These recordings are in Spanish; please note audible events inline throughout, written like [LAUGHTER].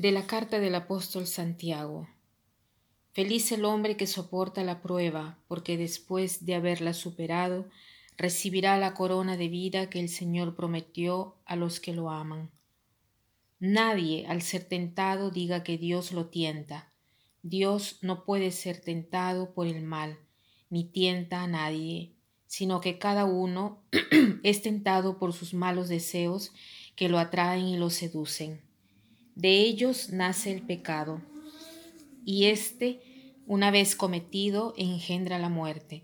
De la carta del apóstol Santiago. Feliz el hombre que soporta la prueba, porque después de haberla superado, recibirá la corona de vida que el Señor prometió a los que lo aman. Nadie, al ser tentado, diga que Dios lo tienta. Dios no puede ser tentado por el mal, ni tienta a nadie, sino que cada uno [CLEARS THROAT] es tentado por sus malos deseos que lo atraen y lo seducen. De ellos nace el pecado, y éste, una vez cometido, engendra la muerte.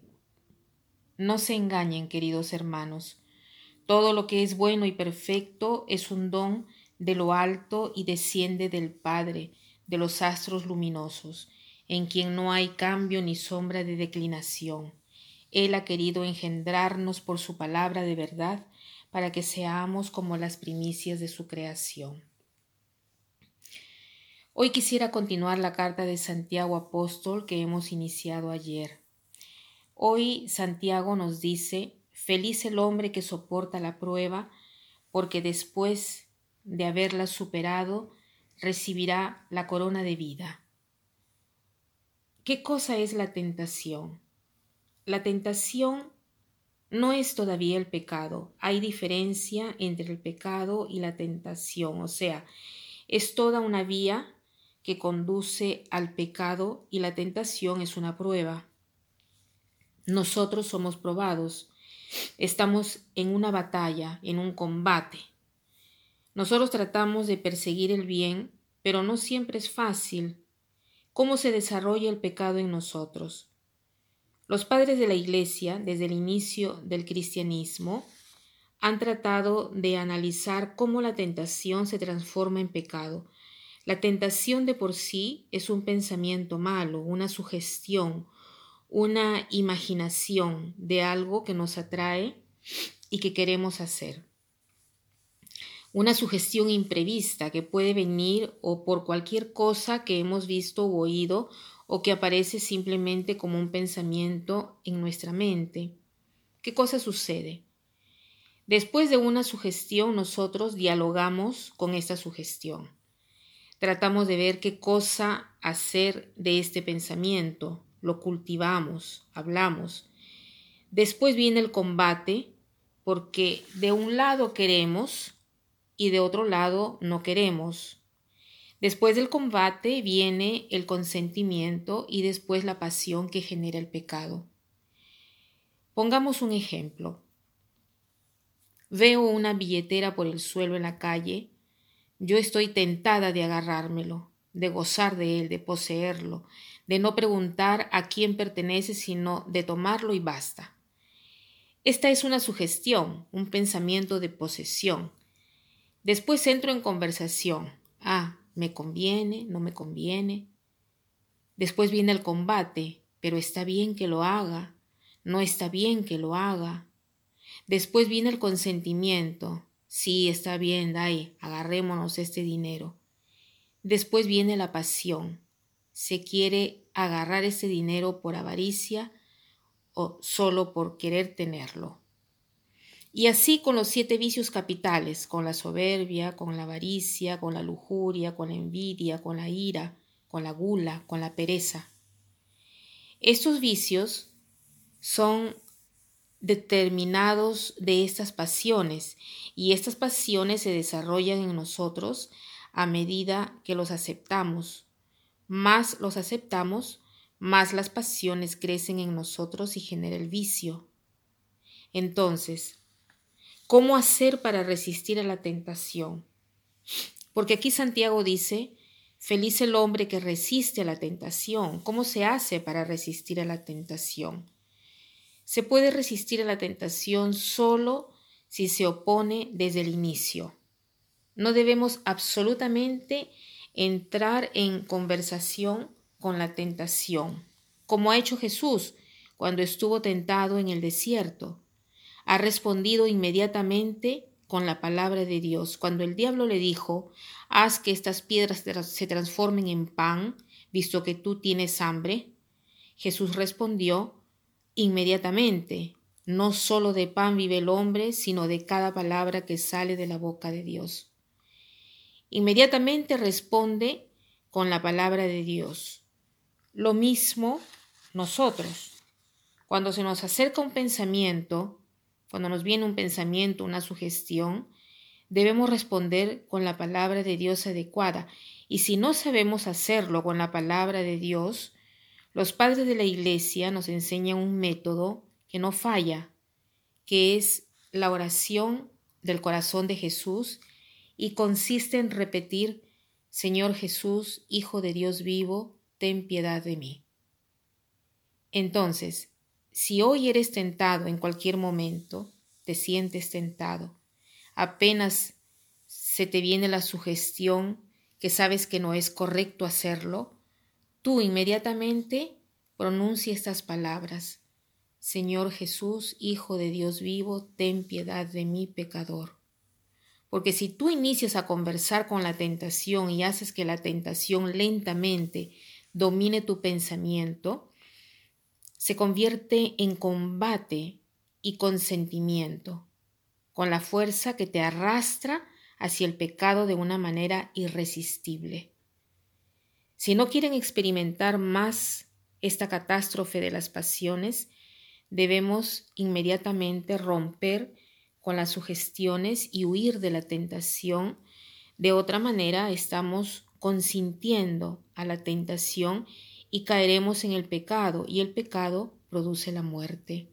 No se engañen, queridos hermanos. Todo lo que es bueno y perfecto es un don de lo alto y desciende del Padre, de los astros luminosos, en quien no hay cambio ni sombra de declinación. Él ha querido engendrarnos por su palabra de verdad, para que seamos como las primicias de su creación. Hoy quisiera continuar la carta de Santiago Apóstol que hemos iniciado ayer. Hoy Santiago nos dice, feliz el hombre que soporta la prueba, porque después de haberla superado, recibirá la corona de vida. ¿Qué cosa es la tentación? La tentación no es todavía el pecado. Hay diferencia entre el pecado y la tentación, o sea, es toda una vía que conduce al pecado y la tentación es una prueba. Nosotros somos probados, estamos en una batalla, en un combate. Nosotros tratamos de perseguir el bien, pero no siempre es fácil. ¿Cómo se desarrolla el pecado en nosotros? Los padres de la Iglesia, desde el inicio del cristianismo, han tratado de analizar cómo la tentación se transforma en pecado, la tentación de por sí es un pensamiento malo, una sugestión, una imaginación de algo que nos atrae y que queremos hacer. Una sugestión imprevista que puede venir o por cualquier cosa que hemos visto o oído o que aparece simplemente como un pensamiento en nuestra mente. ¿Qué cosa sucede? Después de una sugestión nosotros dialogamos con esta sugestión tratamos de ver qué cosa hacer de este pensamiento, lo cultivamos, hablamos. Después viene el combate, porque de un lado queremos y de otro lado no queremos. Después del combate viene el consentimiento y después la pasión que genera el pecado. Pongamos un ejemplo. Veo una billetera por el suelo en la calle yo estoy tentada de agarrármelo, de gozar de él, de poseerlo, de no preguntar a quién pertenece, sino de tomarlo y basta. Esta es una sugestión, un pensamiento de posesión. Después entro en conversación. Ah, me conviene, no me conviene. Después viene el combate, pero está bien que lo haga, no está bien que lo haga. Después viene el consentimiento. Sí, está bien, Dai, agarrémonos este dinero. Después viene la pasión. Se quiere agarrar ese dinero por avaricia o solo por querer tenerlo. Y así con los siete vicios capitales, con la soberbia, con la avaricia, con la lujuria, con la envidia, con la ira, con la gula, con la pereza. Estos vicios son determinados de estas pasiones y estas pasiones se desarrollan en nosotros a medida que los aceptamos. Más los aceptamos, más las pasiones crecen en nosotros y genera el vicio. Entonces, ¿cómo hacer para resistir a la tentación? Porque aquí Santiago dice, feliz el hombre que resiste a la tentación. ¿Cómo se hace para resistir a la tentación? Se puede resistir a la tentación solo si se opone desde el inicio. No debemos absolutamente entrar en conversación con la tentación, como ha hecho Jesús cuando estuvo tentado en el desierto. Ha respondido inmediatamente con la palabra de Dios. Cuando el diablo le dijo, haz que estas piedras se transformen en pan, visto que tú tienes hambre, Jesús respondió, inmediatamente. No solo de pan vive el hombre, sino de cada palabra que sale de la boca de Dios. inmediatamente responde con la palabra de Dios. Lo mismo nosotros. Cuando se nos acerca un pensamiento, cuando nos viene un pensamiento, una sugestión, debemos responder con la palabra de Dios adecuada. Y si no sabemos hacerlo con la palabra de Dios, los padres de la Iglesia nos enseñan un método que no falla, que es la oración del corazón de Jesús y consiste en repetir, Señor Jesús, Hijo de Dios vivo, ten piedad de mí. Entonces, si hoy eres tentado en cualquier momento, te sientes tentado, apenas se te viene la sugestión que sabes que no es correcto hacerlo, tú inmediatamente pronuncia estas palabras. Señor Jesús, Hijo de Dios vivo, ten piedad de mí, pecador. Porque si tú inicias a conversar con la tentación y haces que la tentación lentamente domine tu pensamiento, se convierte en combate y consentimiento, con la fuerza que te arrastra hacia el pecado de una manera irresistible. Si no quieren experimentar más esta catástrofe de las pasiones, debemos inmediatamente romper con las sugestiones y huir de la tentación. De otra manera, estamos consintiendo a la tentación y caeremos en el pecado, y el pecado produce la muerte.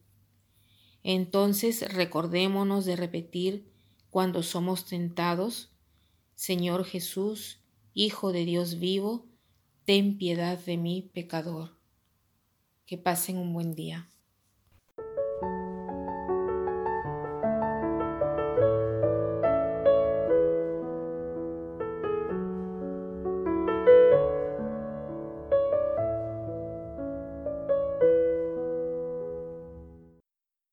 Entonces recordémonos de repetir cuando somos tentados, Señor Jesús, Hijo de Dios vivo, ten piedad de mí, pecador. Que pasen un buen día.